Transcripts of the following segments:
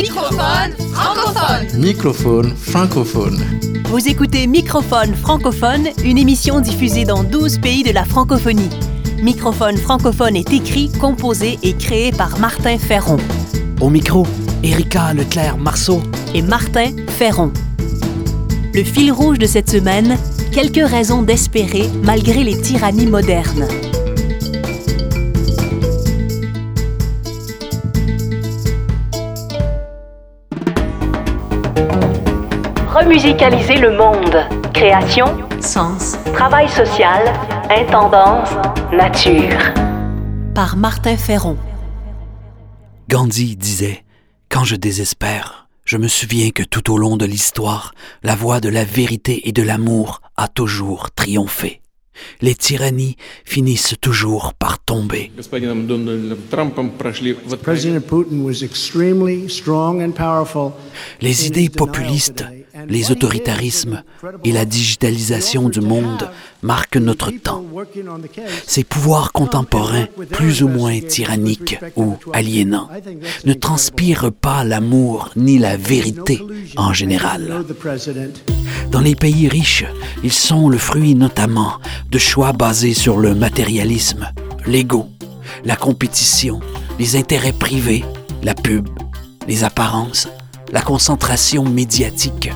Microphone francophone. Microphone francophone. Vous écoutez Microphone francophone, une émission diffusée dans 12 pays de la francophonie. Microphone francophone est écrit, composé et créé par Martin Ferron Au micro, Erika Leclerc-Marceau. et Martin Ferron. Le fil rouge de cette semaine, quelques raisons d'espérer malgré les tyrannies modernes. remusicaliser le monde. Création, sens, travail social, intendance, nature. Par Martin Ferron. Gandhi disait Quand je désespère, je me souviens que tout au long de l'histoire, la voie de la vérité et de l'amour a toujours triomphé. Les tyrannies finissent toujours par tomber. Les idées populistes les autoritarismes et la digitalisation du monde marquent notre temps. Ces pouvoirs contemporains, plus ou moins tyranniques ou aliénants, ne transpirent pas l'amour ni la vérité en général. Dans les pays riches, ils sont le fruit notamment de choix basés sur le matérialisme, l'ego, la compétition, les intérêts privés, la pub, les apparences, la concentration médiatique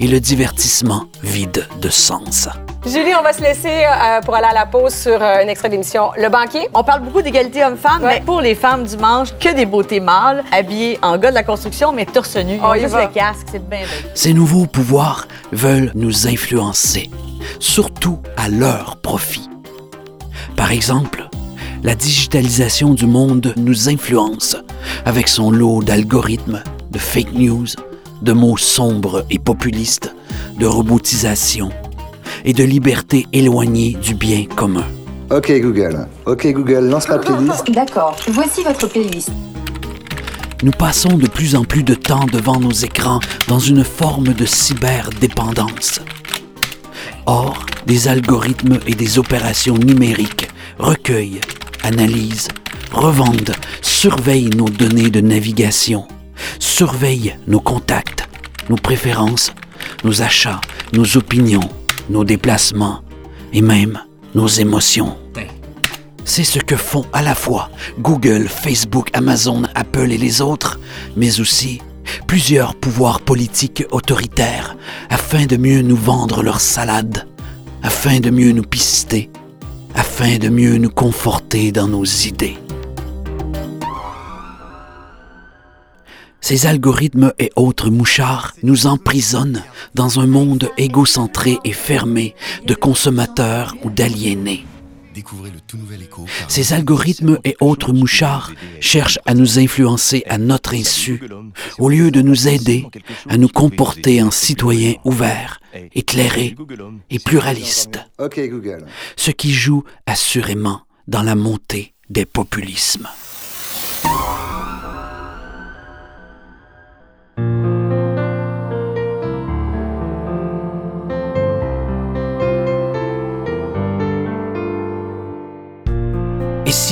et le divertissement vide de sens. Julie, on va se laisser euh, pour aller à la pause sur euh, un extrait d'émission Le Banquier. On parle beaucoup d'égalité homme-femme, Ouais. mais pour les femmes du manche, que des beautés mâles, habillées en gars de la construction, mais torse nu. Ils On juste le casque, c'est bien. Ces nouveaux pouvoirs veulent nous influencer, surtout à leur profit. Par exemple, la digitalisation du monde nous influence avec son lot d'algorithmes, de fake news, de mots sombres et populistes, de robotisation et de liberté éloignée du bien commun. Ok Google, ok Google, lance la playlist. D'accord, voici votre playlist. Nous passons de plus en plus de temps devant nos écrans dans une forme de cyberdépendance. Or, des algorithmes et des opérations numériques recueillent, analysent, revendent, surveillent nos données de navigation, surveillent nos contacts, nos préférences, nos achats, nos opinions, nos déplacements et même nos émotions. C'est ce que font à la fois Google, Facebook, Amazon, Apple et les autres, mais aussi plusieurs pouvoirs politiques autoritaires afin de mieux nous vendre leur salade, afin de mieux nous pister, afin de mieux nous conforter dans nos idées. Ces algorithmes et autres mouchards nous emprisonnent dans un monde égocentré et fermé de consommateurs ou d'aliénés. Ces algorithmes et autres mouchards cherchent à nous influencer à notre insu, au lieu de nous aider à nous comporter en citoyens ouverts, éclairés et pluralistes, ce qui joue assurément dans la montée des populismes.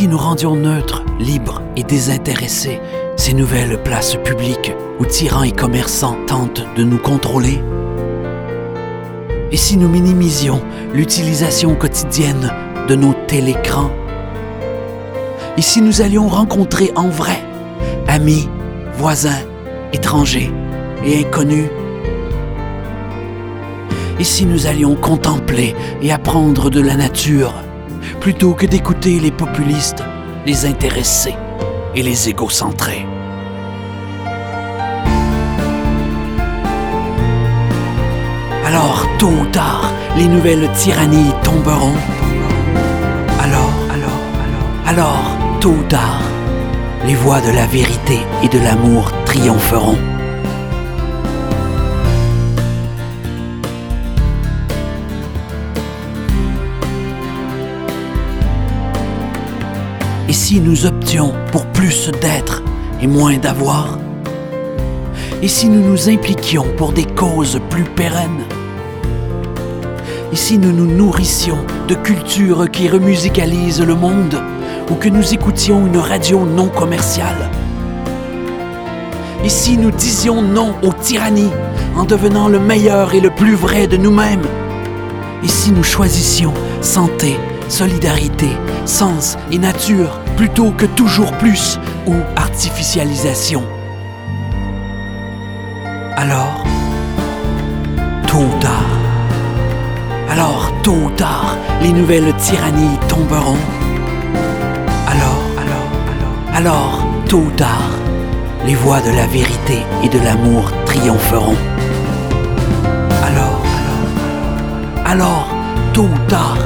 Nous rendions neutres, libres et désintéressés. Ces nouvelles places publiques où tyrans et commerçants tentent de nous contrôler. Et si nous minimisions l'utilisation quotidienne de nos télécrans? Et si nous allions rencontrer en vrai amis, voisins, étrangers et inconnus? Et si nous allions contempler et apprendre de la nature plutôt que d'écouter les populistes, les intéressés et les égocentrés. Alors, tôt ou tard, les nouvelles tyrannies tomberont. Alors, alors, alors, alors, tôt ou tard, les voix de la vérité et de l'amour triompheront. Nous options pour plus d'être et moins d'avoir Et si nous nous impliquions pour des causes plus pérennes Et si nous nous nourrissions de cultures qui remusicalisent le monde ou que nous écoutions une radio non commerciale Et si nous disions non aux tyrannies en devenant le meilleur et le plus vrai de nous-mêmes Et si nous choisissions santé, solidarité, sens et nature plutôt que toujours plus ou artificialisation Alors, tôt ou tard, alors tôt ou tard, les nouvelles tyrannies tomberont. Alors, alors, alors, tôt ou tard, les voies de la vérité et de l'amour triompheront. Alors, alors, alors, tôt ou tard,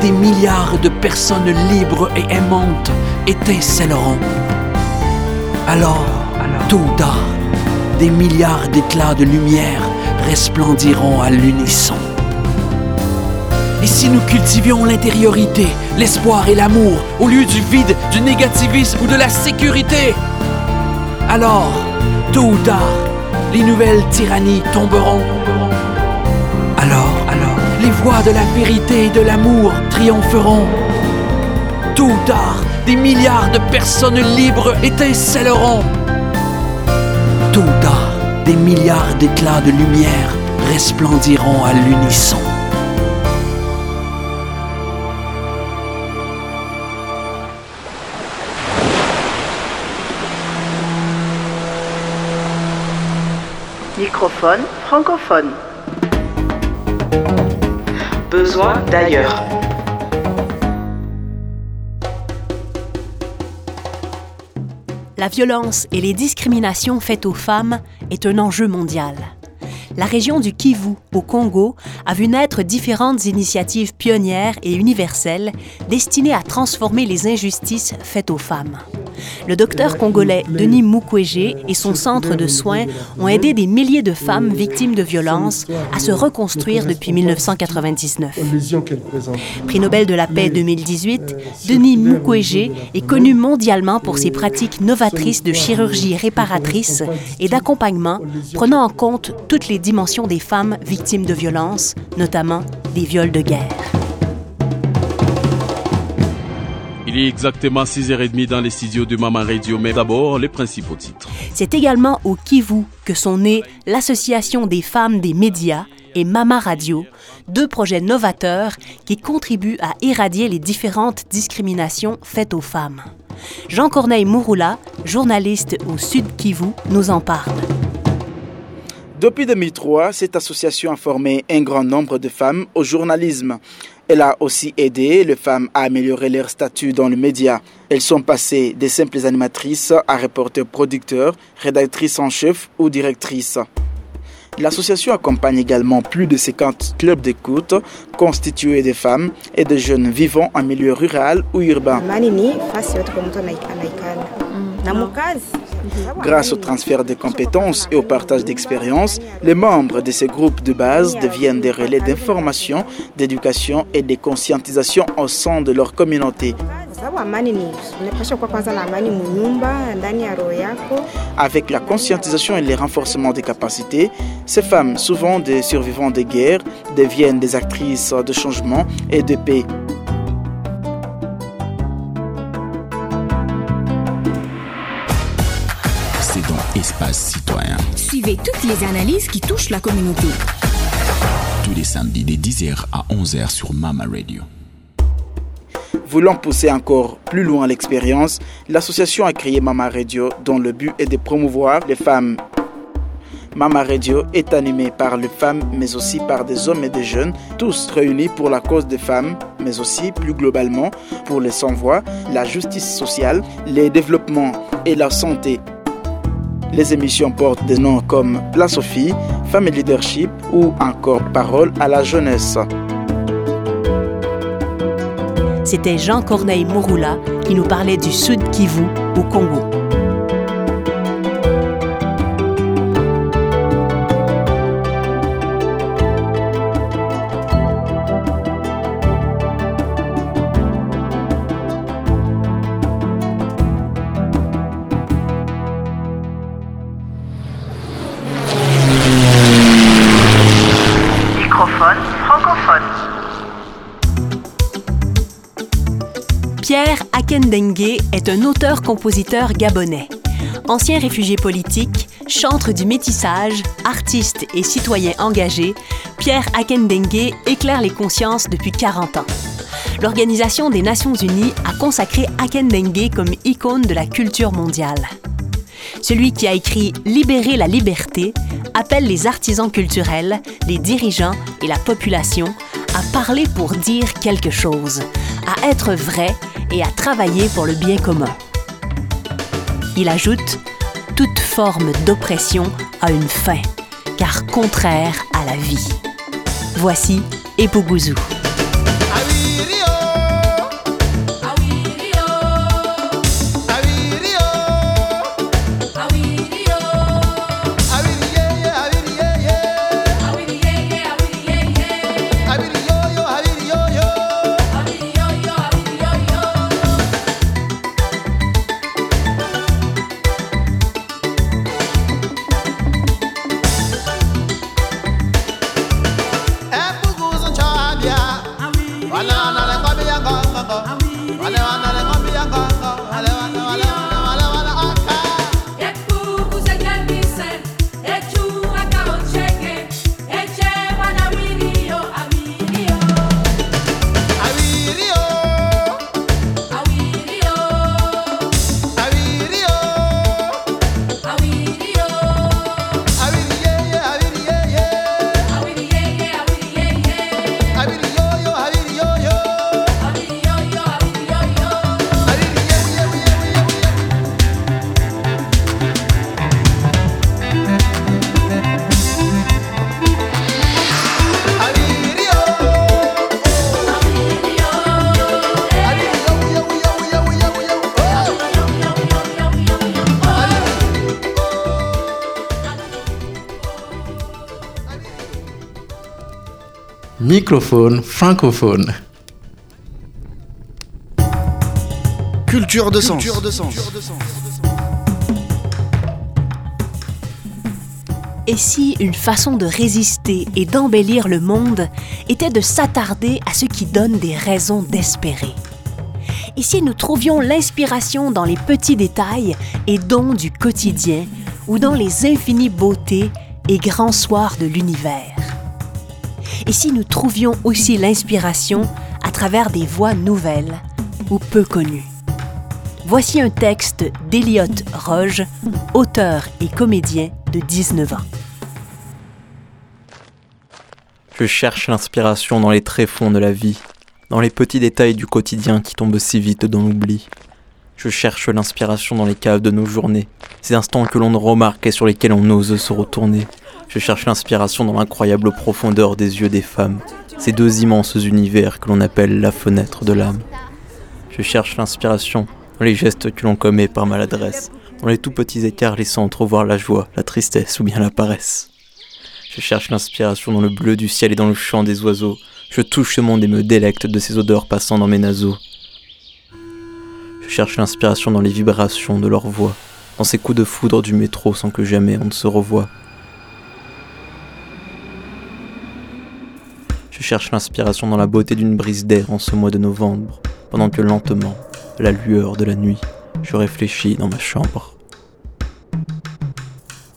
des milliards de personnes libres et aimantes étincelleront. Alors, tôt ou tard, des milliards d'éclats de lumière resplendiront à l'unisson. Et si nous cultivions l'intériorité, l'espoir et l'amour au lieu du vide, du négativisme ou de la sécurité? Alors, tôt ou tard, les nouvelles tyrannies tomberont. Voies de la vérité et de l'amour triompheront. Tôt ou tard, des milliards de personnes libres étincelleront. Tôt ou tard, des milliards d'éclats de lumière resplendiront à l'unisson. Microphone francophone. Besoin d'ailleurs. La violence et les discriminations faites aux femmes est un enjeu mondial. La région du Kivu, au Congo, a vu naître différentes initiatives pionnières et universelles destinées à transformer les injustices faites aux femmes. Le docteur congolais Denis Mukwege et son centre de soins ont aidé des milliers de femmes victimes de violences à se reconstruire depuis 1999. Prix Nobel de la paix 2018, Denis Mukwege est connu mondialement pour ses pratiques novatrices de chirurgie réparatrice et d'accompagnement prenant en compte toutes les dimensions des femmes victimes de violences, notamment des viols de guerre. Il est exactement 6h30 dans les studios de Maman Radio, mais d'abord les principaux titres. C'est également au Kivu que sont nées l'Association des femmes des médias et Mama Radio, deux projets novateurs qui contribuent à éradier les différentes discriminations faites aux femmes. Jean-Corneille Mouroula, journaliste au Sud Kivu, nous en parle. Depuis 2003, cette association a formé un grand nombre de femmes au journalisme. Elle a aussi aidé les femmes à améliorer leur statut dans le média. Elles sont passées des simples animatrices à reporters producteurs, rédactrices en chef ou directrices. L'association accompagne également plus de 50 clubs d'écoute constitués de femmes et de jeunes vivant en milieu rural ou urbain. Grâce au transfert de compétences et au partage d'expériences, les membres de ces groupes de base deviennent des relais d'information, d'éducation et de conscientisation au sein de leur communauté. Avec la conscientisation et le renforcement des capacités, ces femmes, souvent des survivants de guerres, deviennent des actrices de changement et de paix. Toutes les analyses qui touchent la communauté. Tous les samedis de 10h à 11h sur Mama Radio. Voulant pousser encore plus loin l'expérience, l'association a créé Mama Radio dont le but est de promouvoir les femmes. Mama Radio est animée par les femmes mais aussi par des hommes et des jeunes, tous réunis pour la cause des femmes, mais aussi plus globalement pour les sans-voix, la justice sociale, les développements et la santé. Les émissions portent des noms comme aux filles, Family Leadership ou encore Parole à la jeunesse. C'était Jean-Corneille Mouroula qui nous parlait du Sud Kivu au Congo. Pierre Akendengue est un auteur-compositeur gabonais. Ancien réfugié politique, Chantre du métissage, artiste et citoyen engagé, Pierre Akendengue éclaire les consciences depuis 40 ans. L'Organisation des Nations Unies a consacré Akendengue comme icône de la culture mondiale. Celui qui a écrit Libérer la liberté appelle les artisans culturels, les dirigeants et la population à parler pour dire quelque chose, à être vrai et à travailler pour le bien commun. Il ajoute Toute forme d'oppression a une fin, car contraire à la vie. Voici Epogouzou. Microphone francophone. Culture de sens. Et si une façon de résister et d'embellir le monde était de s'attarder à ce qui donne des raisons d'espérer? Et si nous trouvions l'inspiration dans les petits détails et dons du quotidien ou dans les infinies beautés et grands soirs de l'univers? Et si nous trouvions aussi l'inspiration à travers des voix nouvelles ou peu connues Voici un texte d'Eliot Roge, auteur et comédien de 19 ans. Je cherche l'inspiration dans les tréfonds de la vie, dans les petits détails du quotidien qui tombent si vite dans l'oubli. Je cherche l'inspiration dans les caves de nos journées, ces instants que l'on ne remarque et sur lesquels on ose se retourner. Je cherche l'inspiration dans l'incroyable profondeur des yeux des femmes, ces deux immenses univers que l'on appelle la fenêtre de l'âme. Je cherche l'inspiration dans les gestes que l'on commet par maladresse, dans les tout petits écarts laissant entrevoir la joie, la tristesse ou bien la paresse. Je cherche l'inspiration dans le bleu du ciel et dans le chant des oiseaux. Je touche ce monde et me délecte de ces odeurs passant dans mes naseaux. Je cherche l'inspiration dans les vibrations de leur voix, dans ces coups de foudre du métro sans que jamais on ne se revoie. Cherche l'inspiration dans la beauté d'une brise d'air en ce mois de novembre, pendant que lentement, à la lueur de la nuit, je réfléchis dans ma chambre.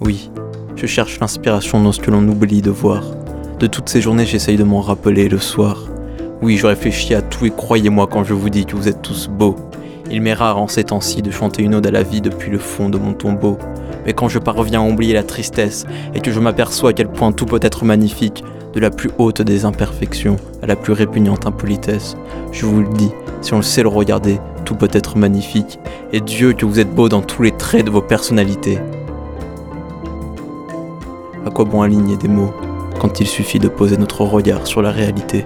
Oui, je cherche l'inspiration dans ce que l'on oublie de voir. De toutes ces journées, j'essaye de m'en rappeler le soir. Oui, je réfléchis à tout et croyez-moi quand je vous dis que vous êtes tous beaux. Il m'est rare en ces temps-ci de chanter une ode à la vie depuis le fond de mon tombeau. Mais quand je parviens à oublier la tristesse et que je m'aperçois à quel point tout peut être magnifique, de la plus haute des imperfections à la plus répugnante impolitesse, je vous le dis, si on le sait le regarder, tout peut être magnifique. Et Dieu que vous êtes beau dans tous les traits de vos personnalités. À quoi bon aligner des mots quand il suffit de poser notre regard sur la réalité?